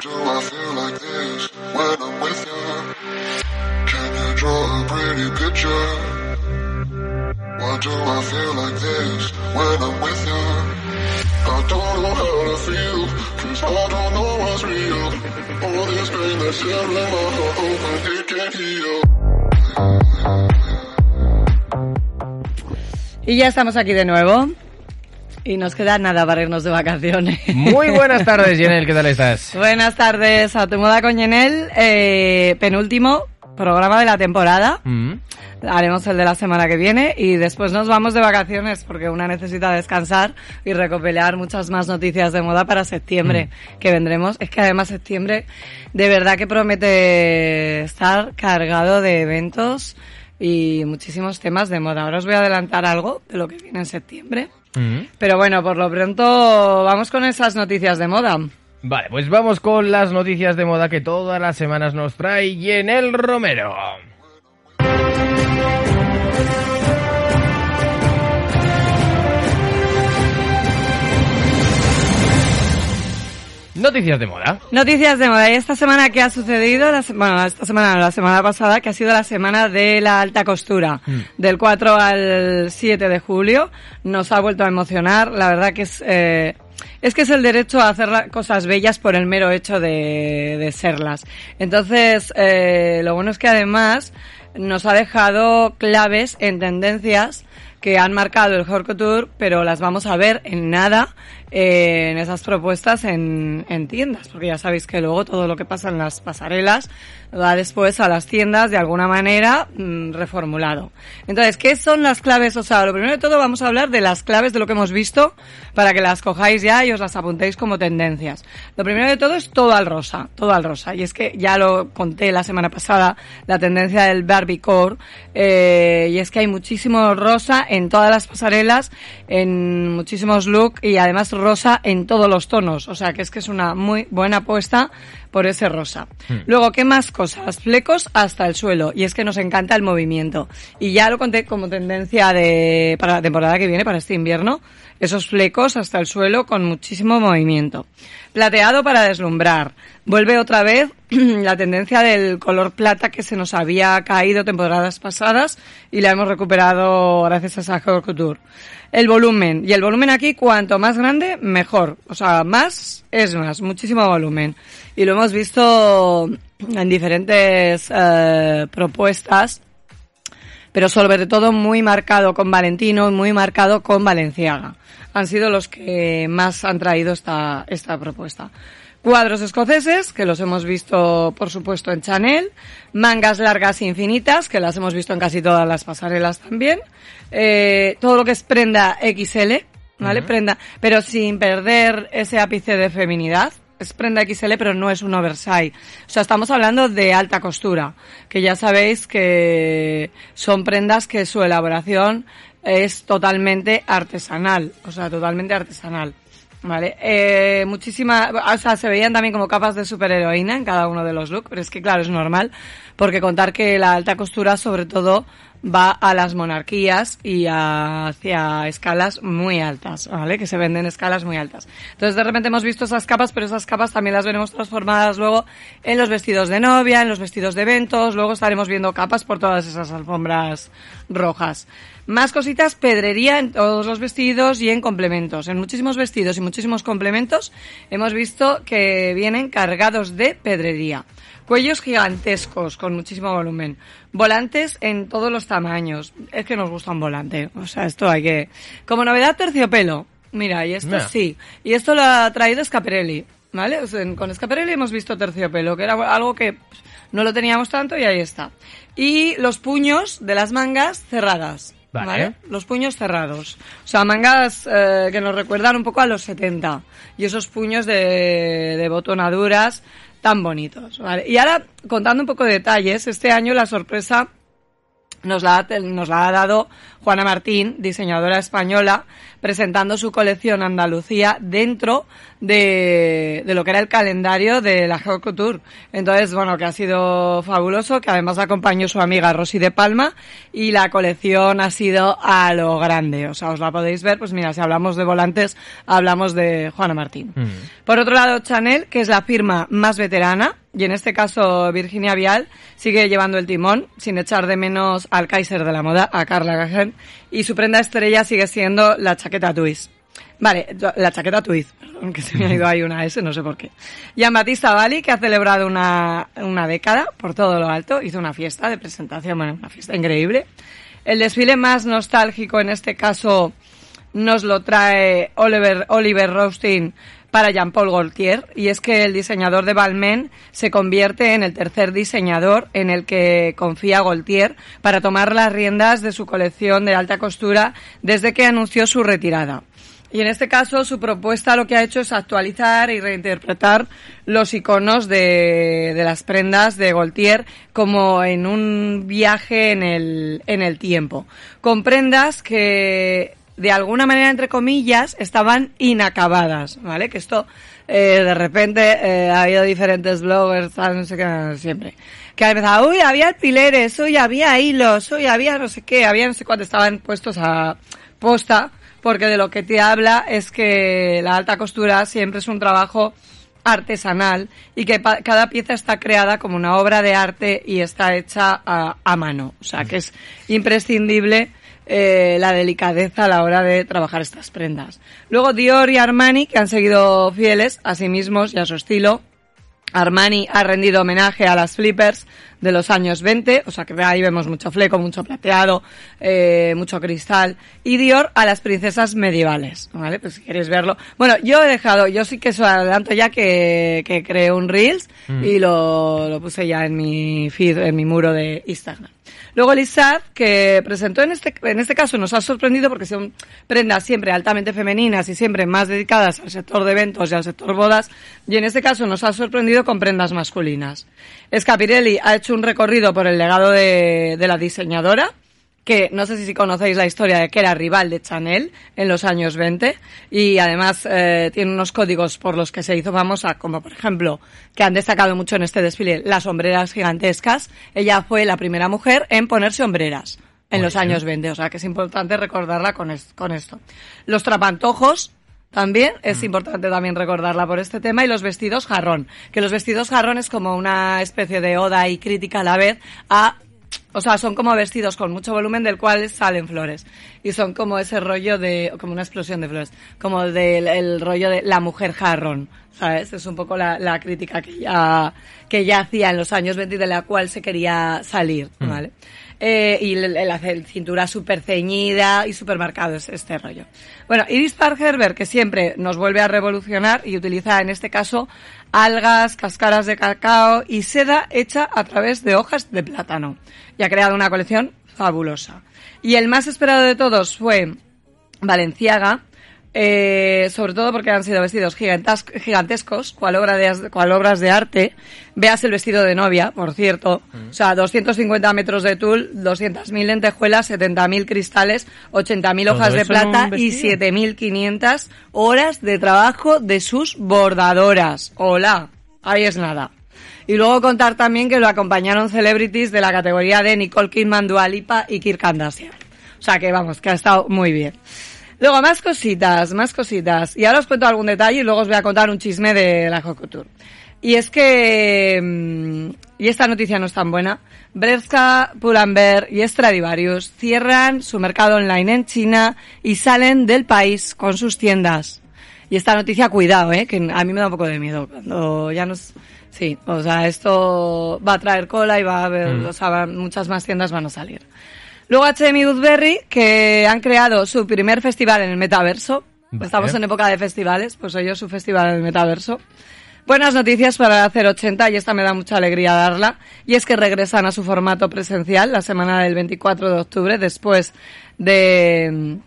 Do I feel like this when I'm with you? Can you draw a pretty picture? Why do I feel like this when I'm with you? I don't know how to feel, cause I don't know what's real. All this pain that's here in my heart, hoping it can heal. Y ya estamos aquí de nuevo. Y nos queda nada para irnos de vacaciones. Muy buenas tardes, Jenel, ¿qué tal estás? Buenas tardes a tu moda con Yenel. Eh, penúltimo programa de la temporada. Mm. Haremos el de la semana que viene y después nos vamos de vacaciones porque una necesita descansar y recopilar muchas más noticias de moda para septiembre que vendremos. Es que además septiembre de verdad que promete estar cargado de eventos y muchísimos temas de moda. Ahora os voy a adelantar algo de lo que viene en septiembre. Mm. Pero bueno, por lo pronto vamos con esas noticias de moda. Vale, pues vamos con las noticias de moda que todas las semanas nos trae Jenel Romero. Noticias de moda. Noticias de moda. ¿Y esta semana qué ha sucedido? La bueno, esta semana, la semana pasada, que ha sido la semana de la alta costura. Del 4 al 7 de julio. Nos ha vuelto a emocionar. La verdad que es... eh, es que es el derecho a hacer cosas bellas por el mero hecho de, de serlas. Entonces, eh, lo bueno es que además nos ha dejado claves en tendencias que han marcado el haute couture, pero las vamos a ver en nada en esas propuestas en, en tiendas, porque ya sabéis que luego todo lo que pasa en las pasarelas va después a las tiendas de alguna manera mm, reformulado. Entonces, ¿qué son las claves? O sea, lo primero de todo vamos a hablar de las claves de lo que hemos visto para que las cojáis ya y os las apuntéis como tendencias. Lo primero de todo es todo al rosa, todo al rosa. Y es que ya lo conté la semana pasada, la tendencia del Barbiecore, eh, y es que hay muchísimo rosa en todas las pasarelas, en muchísimos looks y además rosa en todos los tonos. O sea que es que es una muy buena apuesta por ese rosa. Luego, ¿qué más cosas? Flecos hasta el suelo. Y es que nos encanta el movimiento. Y ya lo conté como tendencia de, para la temporada que viene, para este invierno. Esos flecos hasta el suelo con muchísimo movimiento. Plateado para deslumbrar. Vuelve otra vez la tendencia del color plata que se nos había caído temporadas pasadas y la hemos recuperado gracias a haute couture. El volumen. Y el volumen aquí, cuanto más grande, mejor. O sea, más es más. Muchísimo volumen. Y lo hemos visto en diferentes eh, propuestas pero sobre todo muy marcado con Valentino y muy marcado con Valenciaga. Han sido los que más han traído esta, esta propuesta. Cuadros escoceses, que los hemos visto, por supuesto, en Chanel. Mangas largas e infinitas, que las hemos visto en casi todas las pasarelas también. Eh, todo lo que es prenda XL, ¿vale? Prenda, pero sin perder ese ápice de feminidad. Es prenda XL, pero no es un oversize. O sea, estamos hablando de alta costura, que ya sabéis que son prendas que su elaboración es totalmente artesanal, o sea, totalmente artesanal. Vale, eh, muchísima, o sea, se veían también como capas de superheroína en cada uno de los looks, pero es que claro, es normal, porque contar que la alta costura sobre todo va a las monarquías y hacia escalas muy altas, ¿vale? Que se venden escalas muy altas. Entonces de repente hemos visto esas capas, pero esas capas también las veremos transformadas luego en los vestidos de novia, en los vestidos de eventos, luego estaremos viendo capas por todas esas alfombras rojas. Más cositas, pedrería en todos los vestidos y en complementos. En muchísimos vestidos y muchísimos complementos hemos visto que vienen cargados de pedrería. Cuellos gigantescos con muchísimo volumen. Volantes en todos los tamaños. Es que nos gusta un volante. O sea, esto hay que... Como novedad, terciopelo. Mira, y esto Mira. sí. Y esto lo ha traído Scaparelli. ¿Vale? O sea, con Scaparelli hemos visto terciopelo, que era algo que no lo teníamos tanto y ahí está. Y los puños de las mangas cerradas. Vale. Vale. Los puños cerrados. O sea, mangas eh, que nos recuerdan un poco a los 70. Y esos puños de, de botonaduras tan bonitos. ¿vale? Y ahora, contando un poco de detalles, este año la sorpresa nos la, nos la ha dado Juana Martín, diseñadora española, presentando su colección Andalucía dentro de, de lo que era el calendario de la Haute Couture. Entonces, bueno, que ha sido fabuloso, que además acompañó su amiga Rosy de Palma y la colección ha sido a lo grande. O sea, os la podéis ver, pues mira, si hablamos de volantes, hablamos de Juana Martín. Por otro lado, Chanel, que es la firma más veterana, y en este caso Virginia Vial sigue llevando el timón, sin echar de menos al Kaiser de la moda, a Karl Lagerfeld, y su prenda estrella sigue siendo la chaqueta twist. Vale, la chaqueta twist, perdón, que se me ha ido ahí una S, no sé por qué. Jean Batista Bali, que ha celebrado una, una década por todo lo alto, hizo una fiesta de presentación, bueno, una fiesta increíble. El desfile más nostálgico en este caso nos lo trae Oliver, Oliver Roasting para Jean-Paul Gaultier y es que el diseñador de Balmain se convierte en el tercer diseñador en el que confía Gaultier para tomar las riendas de su colección de alta costura desde que anunció su retirada. Y en este caso su propuesta lo que ha hecho es actualizar y reinterpretar los iconos de, de las prendas de Gaultier como en un viaje en el, en el tiempo. Con prendas que de alguna manera, entre comillas, estaban inacabadas, ¿vale? Que esto, eh, de repente, eh, ha habido diferentes bloggers, tal, no sé qué, siempre. Que han empezado, uy, había alfileres, uy, había hilos, uy, había no sé qué, había no sé cuánto estaban puestos a posta, porque de lo que te habla es que la alta costura siempre es un trabajo artesanal y que cada pieza está creada como una obra de arte y está hecha a, a mano. O sea, que es imprescindible eh, la delicadeza a la hora de trabajar estas prendas. Luego Dior y Armani, que han seguido fieles a sí mismos y a su estilo. Armani ha rendido homenaje a las flippers de los años 20, o sea que ahí vemos mucho fleco, mucho plateado, eh, mucho cristal, y Dior a las princesas medievales, ¿vale? Pues si queréis verlo. Bueno, yo he dejado, yo sí que eso adelanto ya que, que creé un Reels y lo, lo puse ya en mi feed, en mi muro de Instagram. Luego Lizard, que presentó en este, en este caso nos ha sorprendido porque son prendas siempre altamente femeninas y siempre más dedicadas al sector de eventos y al sector bodas, y en este caso nos ha sorprendido con prendas masculinas. Scapirelli ha hecho un recorrido por el legado de, de la diseñadora, que no sé si conocéis la historia de que era rival de Chanel en los años 20 y además eh, tiene unos códigos por los que se hizo famosa, como por ejemplo, que han destacado mucho en este desfile, las sombreras gigantescas. Ella fue la primera mujer en ponerse hombreras en Muy los bien. años 20, o sea que es importante recordarla con, es- con esto. Los trapantojos, también es importante también recordarla por este tema y los vestidos jarrón, que los vestidos jarrón es como una especie de oda y crítica a la vez a o sea, son como vestidos con mucho volumen del cual salen flores. Y son como ese rollo de, como una explosión de flores. Como del el rollo de la mujer jarrón. ¿Sabes? Es un poco la, la crítica que ya, que ya hacía en los años 20 y de la cual se quería salir, ¿vale? Eh, y hacer cintura súper ceñida y súper marcado es este rollo. Bueno, Iris Park-Herbert, que siempre nos vuelve a revolucionar y utiliza en este caso algas, cascaras de cacao y seda hecha a través de hojas de plátano. Y ha creado una colección fabulosa. Y el más esperado de todos fue Valenciaga, eh, sobre todo porque han sido vestidos gigantescos, cual, obra de, cual obras de arte. Veas el vestido de novia, por cierto. O sea, 250 metros de tul, 200.000 lentejuelas, 70.000 cristales, 80.000 Todo hojas de plata y vestido. 7.500 horas de trabajo de sus bordadoras. Hola, ahí es nada. Y luego contar también que lo acompañaron celebrities de la categoría de Nicole Kidman, Dua Lipa y Kirk Kardashian. O sea que vamos, que ha estado muy bien. Luego, más cositas, más cositas. Y ahora os cuento algún detalle y luego os voy a contar un chisme de la Couture. Y es que, mm, y esta noticia no es tan buena, Bershka, Pull&Bear y Stradivarius cierran su mercado online en China y salen del país con sus tiendas. Y esta noticia, cuidado, eh, que a mí me da un poco de miedo cuando ya nos, sí, o sea, esto va a traer cola y va a haber, o sea, muchas más tiendas van a salir. Luego HM Woodbury, que han creado su primer festival en el metaverso. Vale. Estamos en época de festivales, pues ellos su festival en el metaverso. Buenas noticias para la 080 y esta me da mucha alegría darla. Y es que regresan a su formato presencial la semana del 24 de octubre después de,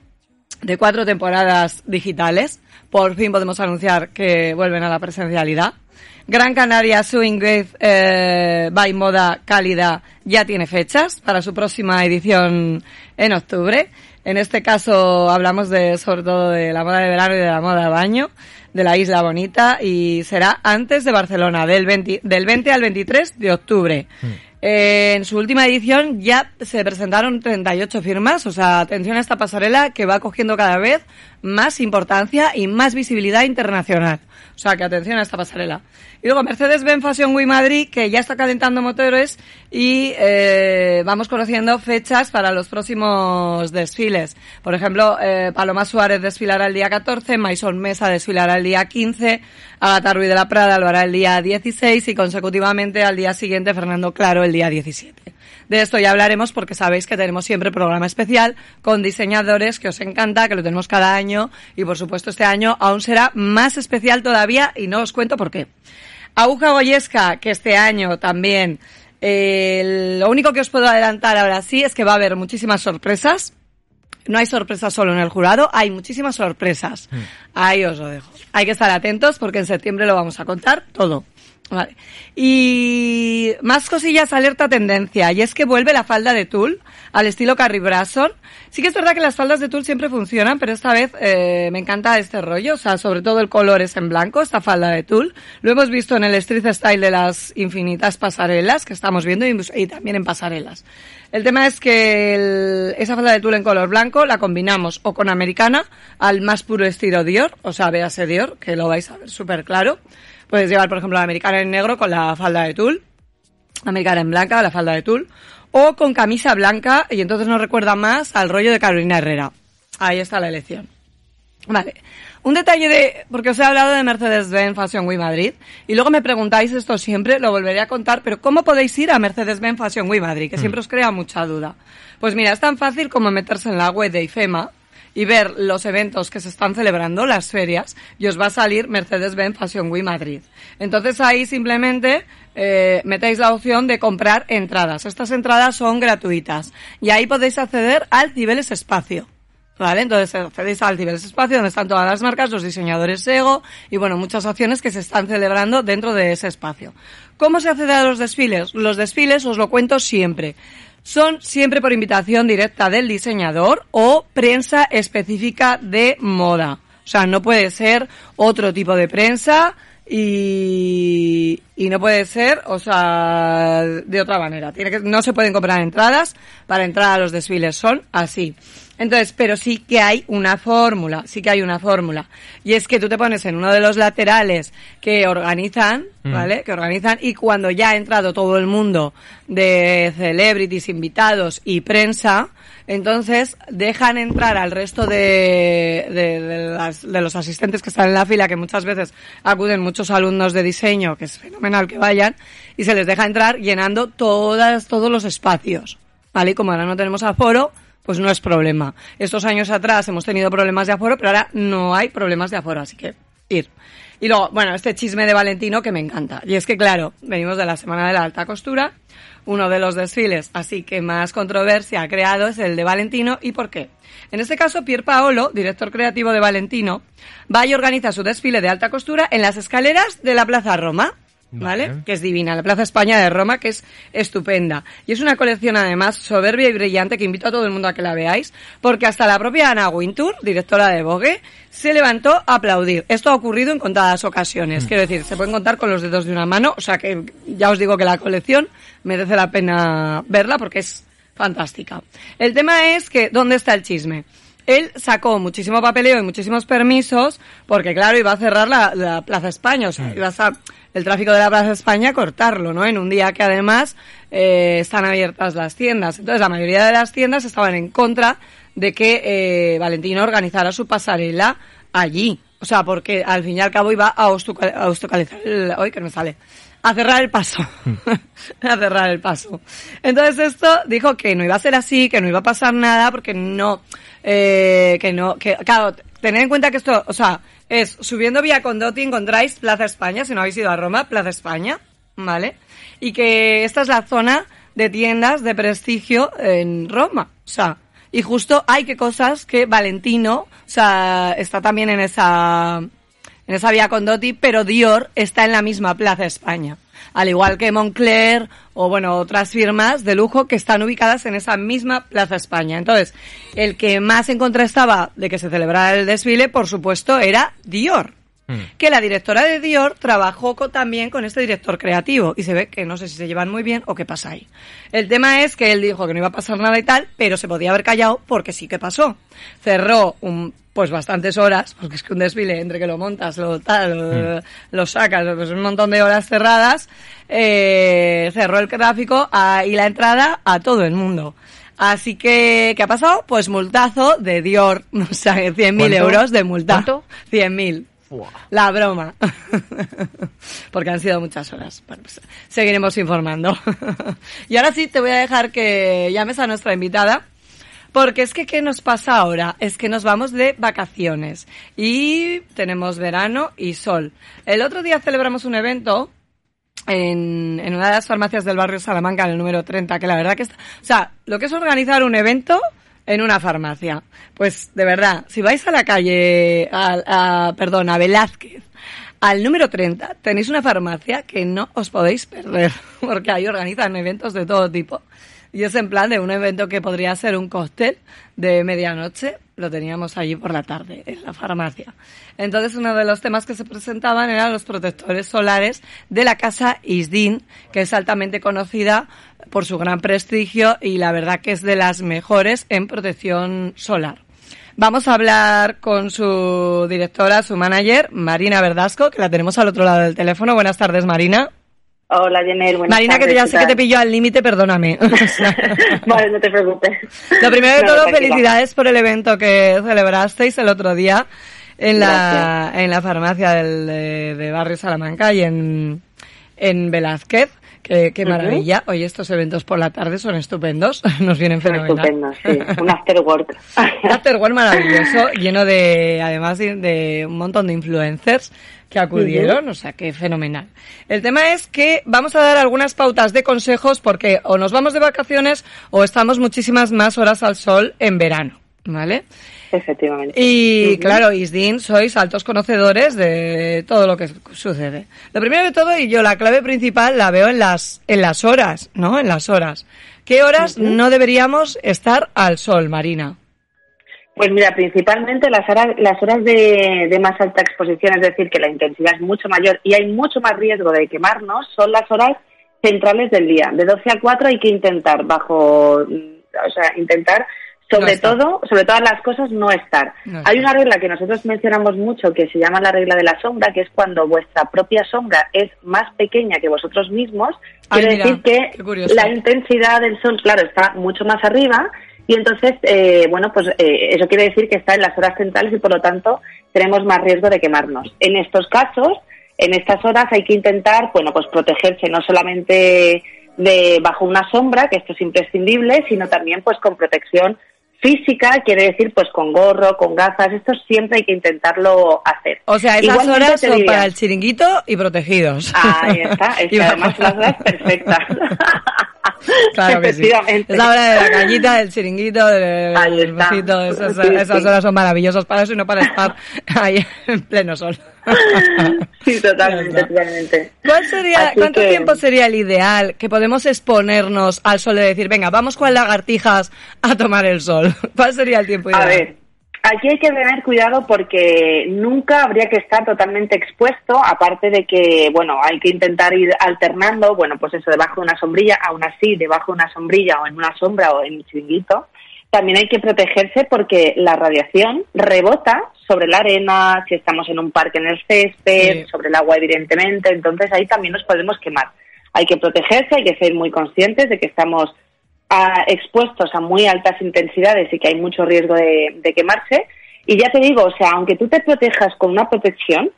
de cuatro temporadas digitales. Por fin podemos anunciar que vuelven a la presencialidad. Gran Canaria Swing Wave eh, by Moda Cálida ya tiene fechas para su próxima edición en octubre. En este caso hablamos de sobre todo de la moda de verano y de la moda de baño de la Isla Bonita y será antes de Barcelona, del 20, del 20 al 23 de octubre. En su última edición ya se presentaron 38 firmas, o sea, atención a esta pasarela que va cogiendo cada vez más importancia y más visibilidad internacional. O sea, que atención a esta pasarela. Y luego Mercedes-Benz Fashion Week Madrid, que ya está calentando motores y eh, vamos conociendo fechas para los próximos desfiles. Por ejemplo, eh, Paloma Suárez desfilará el día 14, Maison Mesa desfilará el día 15, Agatha Ruiz de la Prada lo hará el día 16 y consecutivamente al día siguiente Fernando Claro el día 17. De esto ya hablaremos porque sabéis que tenemos siempre programa especial con diseñadores que os encanta, que lo tenemos cada año y por supuesto este año aún será más especial todavía y no os cuento por qué. Aguja Goyesca, que este año también, eh, lo único que os puedo adelantar ahora sí es que va a haber muchísimas sorpresas. No hay sorpresas solo en el jurado, hay muchísimas sorpresas. Ahí os lo dejo. Hay que estar atentos porque en septiembre lo vamos a contar todo. Vale. Y más cosillas, alerta tendencia. Y es que vuelve la falda de tul al estilo Carrie Brasson. Sí que es verdad que las faldas de tul siempre funcionan, pero esta vez eh, me encanta este rollo. O sea, sobre todo el color es en blanco, esta falda de tul. Lo hemos visto en el street style de las infinitas pasarelas que estamos viendo y, también en pasarelas. El tema es que esa falda de tul en color blanco la combinamos o con americana al más puro estilo Dior, o sea, véase Dior, que lo vais a ver súper claro. Puedes llevar, por ejemplo, la americana en negro con la falda de tul, la americana en blanca, la falda de tul, o con camisa blanca y entonces nos recuerda más al rollo de Carolina Herrera. Ahí está la elección. Vale. Un detalle de, porque os he hablado de Mercedes-Benz Fashion Week Madrid, y luego me preguntáis esto siempre, lo volveré a contar, pero ¿cómo podéis ir a Mercedes-Benz Fashion Week Madrid? Que siempre os crea mucha duda. Pues mira, es tan fácil como meterse en la web de IFEMA y ver los eventos que se están celebrando, las ferias, y os va a salir Mercedes-Benz Fashion Week Madrid. Entonces ahí simplemente eh, metéis la opción de comprar entradas. Estas entradas son gratuitas y ahí podéis acceder al Cibeles Espacio. ¿Vale? Entonces accedéis al Cibeles Espacio donde están todas las marcas, los diseñadores SEGO y bueno, muchas acciones que se están celebrando dentro de ese espacio. ¿Cómo se accede a los desfiles? Los desfiles os lo cuento siempre. Son siempre por invitación directa del diseñador o prensa específica de moda. O sea, no puede ser otro tipo de prensa y, y no puede ser, o sea, de otra manera. Tiene que, no se pueden comprar entradas para entrar a los desfiles, son así. Entonces, pero sí que hay una fórmula, sí que hay una fórmula. Y es que tú te pones en uno de los laterales que organizan, ¿vale? Que organizan y cuando ya ha entrado todo el mundo de celebrities, invitados y prensa, entonces dejan entrar al resto de, de, de las- de los asistentes que están en la fila, que muchas veces acuden muchos alumnos de diseño, que es fenomenal que vayan, y se les deja entrar llenando todas, todos los espacios. ¿Vale? Y como ahora no tenemos aforo, pues no es problema. Estos años atrás hemos tenido problemas de aforo, pero ahora no hay problemas de aforo, así que ir. Y luego, bueno, este chisme de Valentino que me encanta. Y es que, claro, venimos de la Semana de la Alta Costura, uno de los desfiles, así que más controversia ha creado es el de Valentino. ¿Y por qué? En este caso, Pier Paolo, director creativo de Valentino, va y organiza su desfile de alta costura en las escaleras de la Plaza Roma. ¿Vale? Vale. Que es divina, la Plaza España de Roma, que es estupenda. Y es una colección además soberbia y brillante que invito a todo el mundo a que la veáis, porque hasta la propia Ana Wintour, directora de Vogue, se levantó a aplaudir. Esto ha ocurrido en contadas ocasiones. Quiero decir, se pueden contar con los dedos de una mano, o sea que ya os digo que la colección merece la pena verla porque es fantástica. El tema es que, ¿dónde está el chisme? Él sacó muchísimo papeleo y muchísimos permisos porque, claro, iba a cerrar la, la Plaza España, o sea, iba a estar el tráfico de la Plaza España cortarlo, ¿no? En un día que además eh, están abiertas las tiendas. Entonces, la mayoría de las tiendas estaban en contra de que eh, Valentino organizara su pasarela allí. O sea, porque al fin y al cabo iba a a obstaculizar el... Hoy que no me sale. A cerrar el paso. a cerrar el paso. Entonces esto dijo que no iba a ser así, que no iba a pasar nada, porque no, eh, que no, que, claro, tened en cuenta que esto, o sea, es subiendo Vía Condotti encontráis Plaza España, si no habéis ido a Roma, Plaza España, ¿vale? Y que esta es la zona de tiendas de prestigio en Roma, o sea, Y justo hay que cosas que Valentino, o sea, está también en esa, en esa vía con Dotti, pero Dior está en la misma Plaza España. Al igual que Moncler o bueno, otras firmas de lujo que están ubicadas en esa misma Plaza España. Entonces, el que más en contra estaba de que se celebrara el desfile, por supuesto, era Dior. Mm. Que la directora de Dior trabajó también con este director creativo y se ve que no sé si se llevan muy bien o qué pasa ahí. El tema es que él dijo que no iba a pasar nada y tal, pero se podía haber callado porque sí que pasó. Cerró un, pues bastantes horas, porque es que un desfile entre que lo montas, lo tal, lo, lo sacas, pues un montón de horas cerradas, eh, cerró el tráfico a- y la entrada a todo el mundo. Así que, ¿qué ha pasado? Pues multazo de Dior, o sea, 100.000 ¿Cuánto? euros de multazo. ¿Cuánto? 100.000. Fua. La broma. Porque han sido muchas horas. Bueno, pues, seguiremos informando. y ahora sí te voy a dejar que llames a nuestra invitada. Porque es que, ¿qué nos pasa ahora? Es que nos vamos de vacaciones. Y tenemos verano y sol. El otro día celebramos un evento en, en una de las farmacias del barrio Salamanca, en el número 30, que la verdad que está, o sea, lo que es organizar un evento en una farmacia. Pues, de verdad, si vais a la calle, a, a- perdón, a Velázquez, al número 30, tenéis una farmacia que no os podéis perder, porque ahí organizan eventos de todo tipo. Y es en plan de un evento que podría ser un cóctel de medianoche, lo teníamos allí por la tarde, en la farmacia. Entonces, uno de los temas que se presentaban eran los protectores solares de la casa Isdin, que es altamente conocida por su gran prestigio y la verdad que es de las mejores en protección solar. Vamos a hablar con su directora, su manager, Marina Verdasco, que la tenemos al otro lado del teléfono. Buenas tardes, Marina. Hola, Marina, que tardes, ya ¿qué sé que te pillo al límite, perdóname. Vale, no te preocupes. Lo primero de No, todo, tranquila. felicidades por el evento que celebrasteis el otro día en la, en la farmacia del, de, de Barrio Salamanca y en, en Velázquez. Qué, maravilla. Oye, estos eventos por la tarde son estupendos. Nos vienen fenomenal. estupendos, sí. Un after work. Un afterwork maravilloso, lleno de, además de, de un montón de influencers que acudieron, o sea, que fenomenal. El tema es que vamos a dar algunas pautas de consejos porque o nos vamos de vacaciones o estamos muchísimas más horas al sol en verano, ¿vale? Efectivamente. Y claro, Isdin, sois altos conocedores de todo lo que sucede. Lo primero de todo, y yo la clave principal la veo en las, en las horas, ¿no? En las horas. ¿Qué horas no deberíamos estar al sol, Marina? Pues mira, principalmente las horas, las horas de, de más alta exposición, es decir, que la intensidad es mucho mayor y hay mucho más riesgo de quemarnos, son las horas centrales del día. De 12 a 4 hay que intentar, bajo, o sea, intentar sobre No todo, sobre todas las cosas, no estar. No Hay una regla que nosotros mencionamos mucho que se llama la regla de la sombra, que es cuando vuestra propia sombra es más pequeña que vosotros mismos, Ay, quiere mira, decir que la intensidad del sol, claro, está mucho más arriba y entonces, eh, bueno, pues eh, eso quiere decir que está en las horas centrales y por lo tanto tenemos más riesgo de quemarnos. En estos casos, en estas horas hay que intentar, bueno, pues protegerse no solamente de bajo una sombra, que esto es imprescindible, sino también pues con protección física, quiere decir pues con gorro, con gafas, esto siempre hay que intentarlo hacer. O sea, esas Igualmente horas son para el chiringuito y protegidos. Ahí está, es Y que además las horas perfectas. Claro que sí. Es la hora de la cañita, del chiringuito, del besito, esas, esas horas son maravillosas para eso y no para estar ahí en pleno sol. Sí, totalmente, totalmente. ¿Cuál sería, Así ¿Cuánto que- tiempo sería el ideal que podemos exponernos al sol de decir, venga, vamos con lagartijas a tomar el sol? ¿Cuál sería el tiempo ideal? A ver, aquí hay que tener cuidado porque nunca habría que estar totalmente expuesto, aparte de que, bueno, hay que intentar ir alternando, bueno, pues eso, debajo de una sombrilla, aún así, debajo de una sombrilla o en una sombra o en un chiringuito. También hay que protegerse porque la radiación rebota sobre la arena, si estamos en un parque en el césped, Sí. sobre el agua evidentemente, entonces ahí también nos podemos quemar. Hay que protegerse, hay que ser muy conscientes de que estamos a- expuestos a muy altas intensidades y que hay mucho riesgo de, de quemarse. Y ya te digo, o sea, aunque tú te protejas con una protección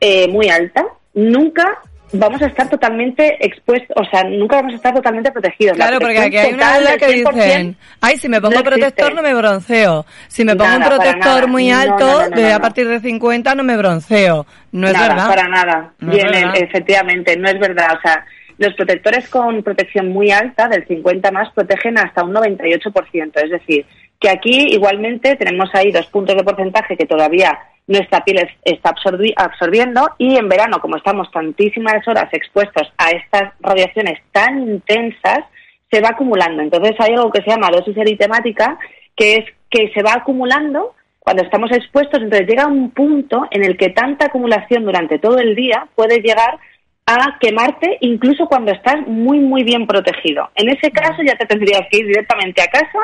eh, muy alta, nunca vamos a estar totalmente expuestos, o sea, nunca vamos a estar totalmente protegidos. La Claro, porque aquí hay una duda que 100% dicen, ay, si me pongo no existe. protector no me bronceo. Si me pongo Nada, un protector muy alto, no, no, no, de a partir de 50 no me bronceo. No es nada, verdad. para nada. Verdad. efectivamente, no es verdad. O sea, los protectores con protección muy alta, del 50 más, protegen hasta un 98%. Es decir, que aquí igualmente tenemos ahí dos puntos de porcentaje que todavía nuestra piel es- está absorbi- absorbiendo y en verano, como estamos tantísimas horas expuestos a estas radiaciones tan intensas, se va acumulando. Entonces hay algo que se llama dosis eritemática, que es que se va acumulando cuando estamos expuestos, entonces llega un punto en el que tanta acumulación durante todo el día puede llegar a quemarte incluso cuando estás muy muy bien protegido. En ese caso ya te tendrías que ir directamente a casa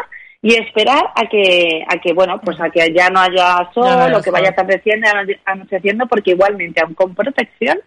y esperar a que a que bueno, pues a que ya no haya sol no o que vaya atardeciendo anocheciendo porque igualmente aun con protección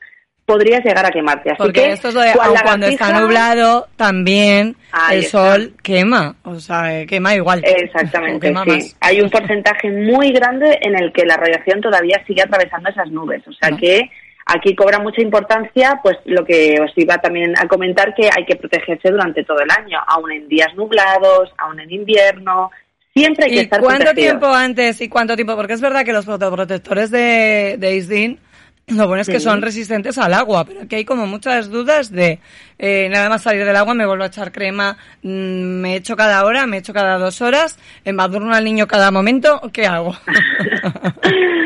podrías llegar a quemarte. Así Porque que esto es lo de, cuando está nublado, también Ahí el está. sol quema. O sea, eh, quema igual. Exactamente, quema sí. Hay un porcentaje muy grande en el que la radiación todavía sigue atravesando esas nubes. O sea No. que aquí cobra mucha importancia, pues lo que os iba también a comentar, que hay que protegerse durante todo el año, aun en días nublados, aun en invierno. Siempre hay que ¿Y estar cuánto protegido. tiempo antes y cuánto tiempo? Porque es verdad que los fotoprotectores de, de Isdin, lo bueno es que son resistentes al agua, pero aquí hay como muchas dudas de eh, nada más salir del agua me vuelvo a echar crema, mm, me echo cada hora, me echo cada dos horas, embadurno al niño cada momento, ¿qué hago?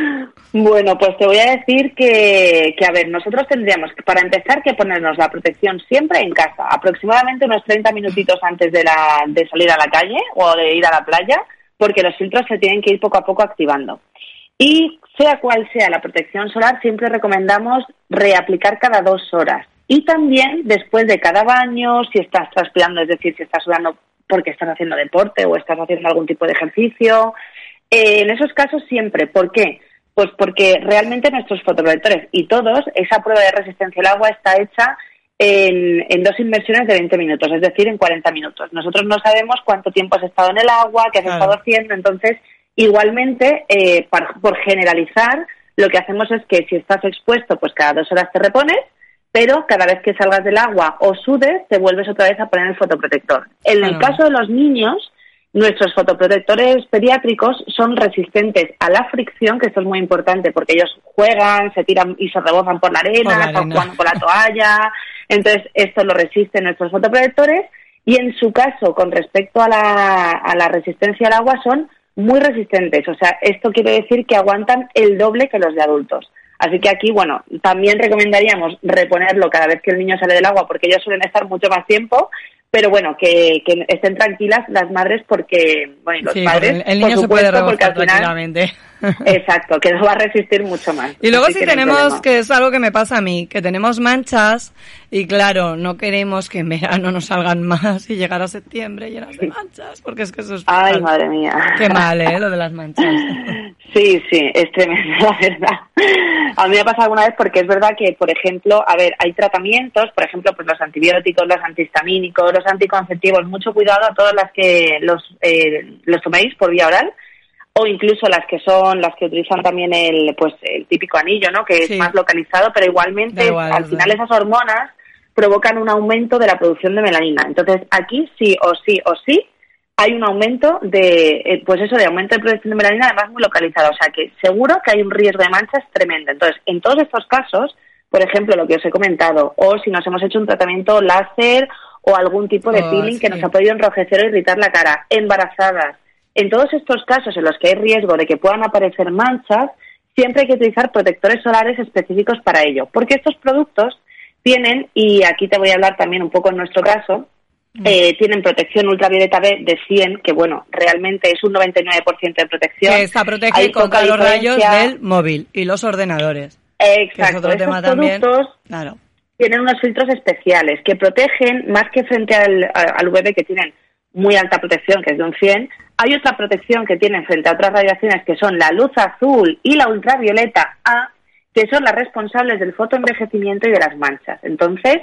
Bueno, pues te voy a decir que, que, a ver, nosotros tendríamos para empezar, que ponernos la protección siempre en casa, aproximadamente unos 30 minutitos antes de, la, de salir a la calle o de ir a la playa, porque los filtros se tienen que ir poco a poco activando. Y sea cual sea la protección solar, siempre recomendamos reaplicar cada dos horas. Y también después de cada baño, si estás transpirando, es decir, si estás sudando porque estás haciendo deporte o estás haciendo algún tipo de ejercicio. Eh, en esos casos siempre. ¿Por qué? Pues porque realmente nuestros fotoprotectores y todos, esa prueba de resistencia al agua está hecha en, en, dos inmersiones de 20 minutos, es decir, en 40 minutos. Nosotros no sabemos cuánto tiempo has estado en el agua, qué has claro. estado haciendo, entonces Igualmente, eh, por, por, generalizar, lo que hacemos es que si estás expuesto, pues cada dos horas te repones, pero cada vez que salgas del agua o sudes, te vuelves otra vez a poner el fotoprotector. En el caso de los niños, nuestros fotoprotectores pediátricos son resistentes a la fricción, que esto es muy importante porque ellos juegan, se tiran y se rebozan por la arena, por la están jugando con la toalla, entonces esto lo resisten nuestros fotoprotectores y en su caso, con respecto a la, a la resistencia al agua, son muy resistentes. O sea, esto quiere decir que aguantan el doble que los de adultos. Así que aquí, bueno, también recomendaríamos reponerlo cada vez que el niño sale del agua, porque ellos suelen estar mucho más tiempo. Pero bueno, que, que estén tranquilas las madres porque, bueno, y los sí, padres, el, el niño por se puede supuesto, porque al final, tranquilamente. Exacto, que no va a resistir mucho más. Y luego si que tenemos, que es algo que me pasa a mí, que tenemos manchas y claro, no queremos que en verano nos salgan más y llegar a septiembre llenas de manchas, porque es que eso es... Ay, fatal. madre mía. Qué mal, ¿eh? Lo de las manchas. Sí, sí, es tremendo, la verdad. A mí me ha pasado alguna vez porque es verdad que, por ejemplo, a ver, hay tratamientos, por ejemplo, pues los antibióticos, los antihistamínicos, los anticonceptivos, mucho cuidado a todas las que los, eh, los toméis por vía oral o incluso las que son las que utilizan también el pues el típico anillo, ¿no? Que Sí. es más localizado, pero igualmente igual, al final esas hormonas provocan un aumento de la producción de melanina. Entonces, aquí sí o sí o sí hay un aumento de, eh, pues eso, de aumento de producción de melanina, además muy localizado. O sea que seguro que hay un riesgo de manchas tremendo. Entonces, en todos estos casos, por ejemplo, lo que os he comentado, o si nos hemos hecho un tratamiento láser o algún tipo de Oh, peeling que nos ha podido enrojecer o irritar la cara, embarazadas. En todos estos casos en los que hay riesgo de que puedan aparecer manchas, siempre hay que utilizar protectores solares específicos para ello, porque estos productos tienen, y aquí te voy a hablar también un poco en nuestro caso, Mm. eh, tienen protección ultravioleta B de 100, que bueno, realmente es un 99% de protección. que esta protege Hay contra los rayos del móvil y los ordenadores. Que es Exacto, otro estos tema también. productos Claro. tienen unos filtros especiales que protegen más que frente al, al UVB que tienen muy alta protección, que es de un 100. Hay otra protección que tienen frente a otras radiaciones que son la luz azul y la ultravioleta A, que son las responsables del fotoenvejecimiento y de las manchas. Entonces,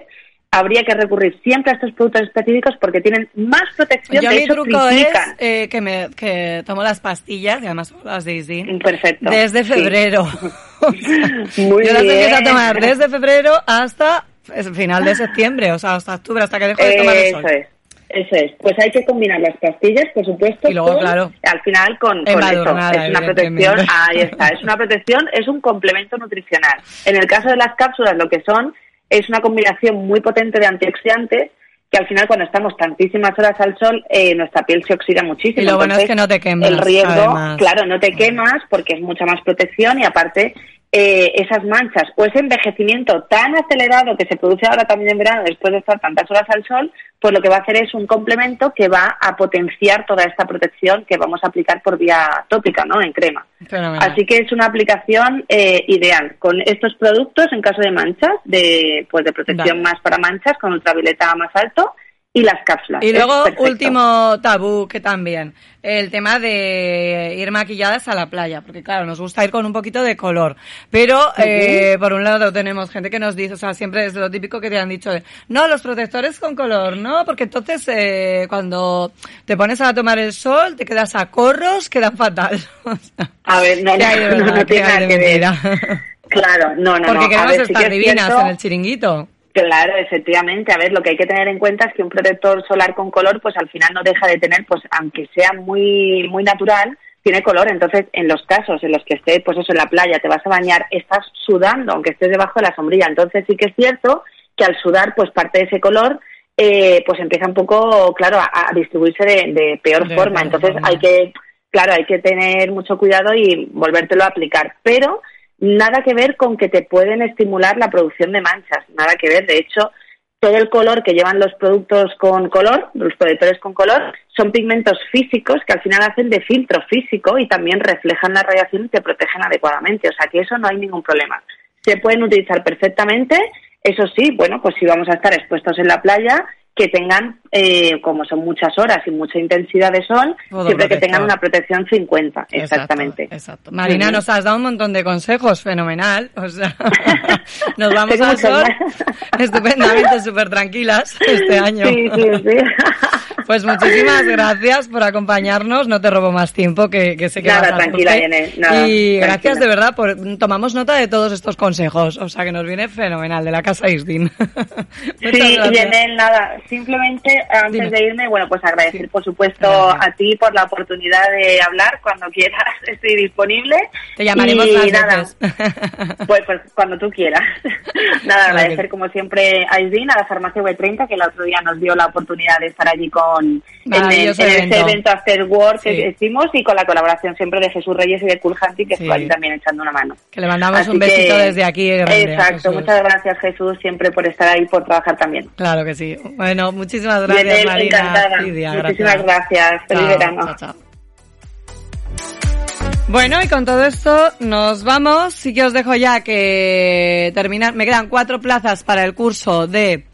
habría que recurrir siempre a estos productos específicos porque tienen más protección. Yo de mi hecho, truco es eh, que, me, que tomo las pastillas, y además las de Perfecto. desde sí. febrero. O sea, Muy yo las empiezo a tomar desde febrero hasta el final de septiembre, o sea, hasta octubre, hasta que dejo de tomar el sol. Eso es. Eso es. Pues hay que combinar las pastillas, por supuesto, Y luego, con- claro, al final con, con eso. Es una protección, ahí está, es una protección, es un complemento nutricional. En el caso de las cápsulas, lo que son es una combinación muy potente de antioxidantes que al final cuando estamos tantísimas horas al sol, eh, nuestra piel se oxida muchísimo. Y lo bueno es que no te quemas. El riesgo, además. claro, no te quemas porque es mucha más protección y aparte eh, esas manchas o ese envejecimiento tan acelerado que se produce ahora también en verano después de estar tantas horas al sol, pues lo que va a hacer es un complemento que va a potenciar toda esta protección que vamos a aplicar por vía tópica, ¿no? En crema. Fenomenal. Así que es una aplicación eh, ideal con estos productos en caso de manchas, de pues de protección más para manchas con ultravioleta más alto y las cápsulas. Y Es luego, último tabú que también, el tema de ir maquilladas a la playa, porque claro, nos gusta ir con un poquito de color. Pero, eh, por un lado, tenemos gente que nos dice, o sea, siempre es lo típico que te han dicho de, no, los protectores con color, no, porque entonces eh, cuando te pones a tomar el sol, te quedas a corros, quedan fatal. A ver, no, ¿qué hay de no, no, no ¿Qué tiene nada que ver. Claro, no, no, Porque no. A queremos ver, sí estar que es divinas cierto- en el chiringuito. Claro, efectivamente. A ver, lo que hay que tener en cuenta es que un protector solar con color, pues al final no deja de tener, pues aunque sea muy muy natural, tiene color. Entonces, en los casos en los que estés, pues eso, en la playa, te vas a bañar, estás sudando, aunque estés debajo de la sombrilla. Entonces, sí que es cierto que al sudar, pues parte de ese color, eh, pues empieza un poco, claro, a, a distribuirse de, de peor De forma. Entonces, forma. hay que, claro, hay que tener mucho cuidado y volvértelo a aplicar. Pero nada que ver con que te pueden estimular la producción de manchas, nada que ver. De hecho, todo el color que llevan los productos con color, los protectores con color, son pigmentos físicos que al final hacen de filtro físico y también reflejan la radiación y te protegen adecuadamente. O sea que eso no hay ningún problema. Se pueden utilizar perfectamente. Eso sí, bueno, pues si vamos a estar expuestos en la playa, que tengan, eh, como son muchas horas y mucha intensidad de sol, Todo siempre que tengan una protección 50, exactamente. Exacto. Marina, nos has dado un montón de consejos, fenomenal. O sea, nos vamos Tengo al sol estupendamente, súper tranquilas este año. Sí, sí, sí. Pues muchísimas gracias por acompañarnos. No te robo más tiempo, que, que sé que Nada, vas a tranquila. Irene, nada, Y tranquila. gracias de verdad por tomamos nota de todos estos consejos. O sea, que nos viene fenomenal de la casa Isdin. Sí. Yenel, nada, simplemente antes Dime. de irme, bueno, pues agradecer Sí. por supuesto Gracias. a ti por la oportunidad de hablar cuando quieras, estoy disponible. Te llamaremos y más nada, veces. Pues, pues cuando tú quieras. nada, agradecer como siempre a Isdin, a la farmacia V30, que el otro día nos dio la oportunidad de estar allí con en, el- en Maravilloso ese evento. evento After Work Sí. que hicimos y con la colaboración siempre de Jesús Reyes y de Cool Hunting, que Sí. estuvo allí también echando una mano. Que le mandamos Así un besito que- desde aquí. grande Exacto, muchas gracias Jesús siempre por estar ahí, por trabajar también. Claro que sí. Bueno, muchísimas gracias, Marina. encantada. Lidia, Muchísimas gracias. Feliz Chao, verano. chao, chao. Bueno, y con todo esto nos vamos. Sí que os dejo ya que terminar. Me quedan cuatro plazas para el curso de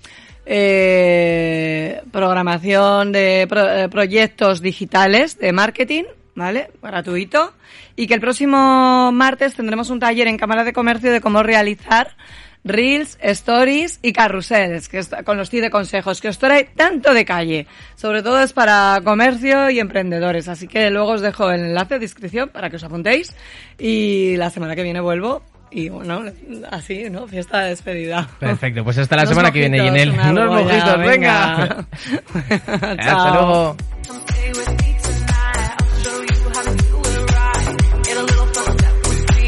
eh, programación de pro- eh, proyectos digitales de marketing, ¿vale? Gratuito. Y que el próximo martes tendremos un taller en Cámara de Comercio de cómo realizar Reels, Stories y Carruseles, que con los TI de consejos, que os trae tanto de calle. Sobre todo es para comercio y emprendedores. Así que luego os dejo el enlace de descripción para que os apuntéis. Y la semana que viene vuelvo y bueno, así, ¿no? Fiesta de despedida. Perfecto, pues hasta la semana mojitos, que viene, Ginel. Unos mojitos, venga. venga. Hasta luego.